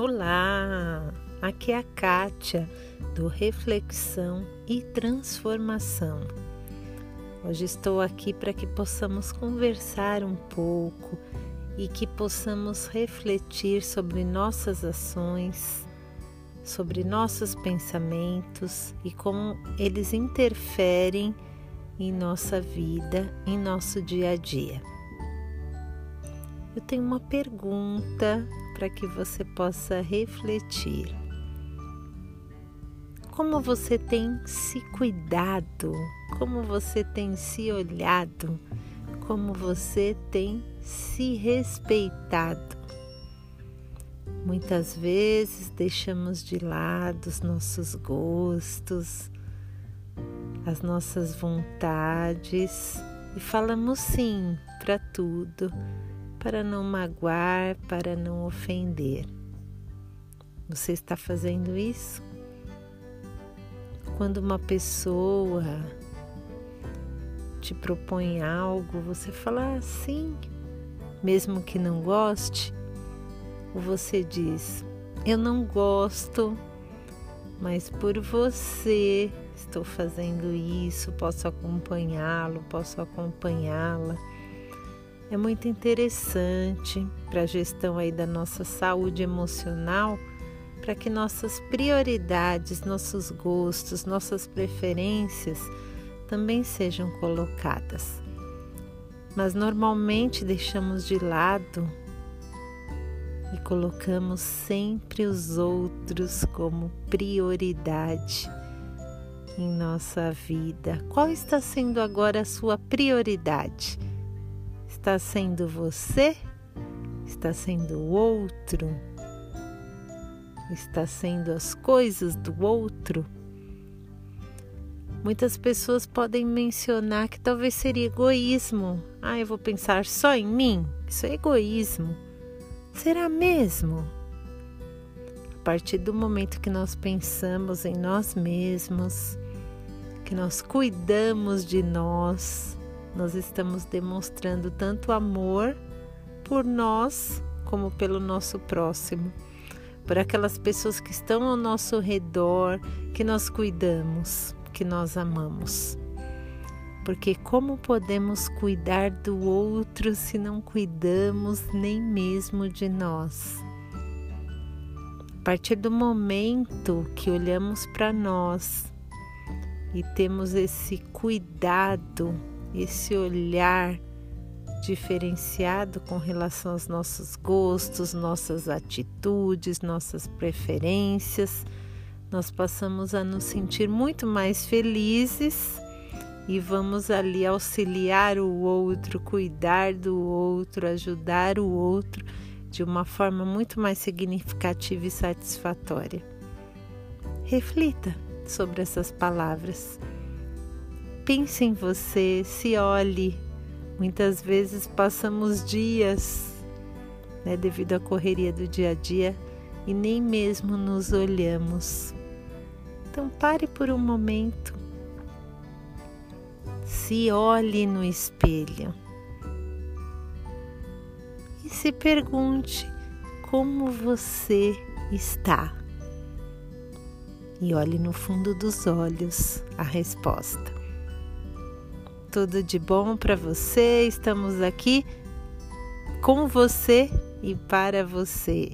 Olá, aqui é a Kátia do Reflexão e Transformação. Hoje estou aqui para que possamos conversar um pouco e que possamos refletir sobre nossas ações, sobre nossos pensamentos e como eles interferem em nossa vida, em nosso dia a dia. Eu tenho uma pergunta para que você possa refletir. Como você tem se cuidado? Como você tem se olhado? Como você tem se respeitado? Muitas vezes deixamos de lado os nossos gostos, as nossas vontades e falamos sim para tudo para não magoar, para não ofender. Você está fazendo isso? Quando uma pessoa te propõe algo, você fala assim, mesmo que não goste, ou você diz: Eu não gosto, mas por você estou fazendo isso, posso acompanhá-lo, posso acompanhá-la é muito interessante para a gestão aí da nossa saúde emocional, para que nossas prioridades, nossos gostos, nossas preferências também sejam colocadas. Mas normalmente deixamos de lado e colocamos sempre os outros como prioridade em nossa vida. Qual está sendo agora a sua prioridade? Está sendo você? Está sendo o outro? Está sendo as coisas do outro? Muitas pessoas podem mencionar que talvez seria egoísmo. Ah, eu vou pensar só em mim? Isso é egoísmo. Será mesmo? A partir do momento que nós pensamos em nós mesmos, que nós cuidamos de nós, nós estamos demonstrando tanto amor por nós como pelo nosso próximo, por aquelas pessoas que estão ao nosso redor, que nós cuidamos, que nós amamos. Porque como podemos cuidar do outro se não cuidamos nem mesmo de nós? A partir do momento que olhamos para nós e temos esse cuidado esse olhar diferenciado com relação aos nossos gostos, nossas atitudes, nossas preferências, nós passamos a nos sentir muito mais felizes e vamos ali auxiliar o outro, cuidar do outro, ajudar o outro de uma forma muito mais significativa e satisfatória. Reflita sobre essas palavras. Pense em você, se olhe. Muitas vezes passamos dias, né, devido à correria do dia a dia, e nem mesmo nos olhamos. Então pare por um momento. Se olhe no espelho. E se pergunte como você está. E olhe no fundo dos olhos a resposta tudo de bom para você. Estamos aqui com você e para você.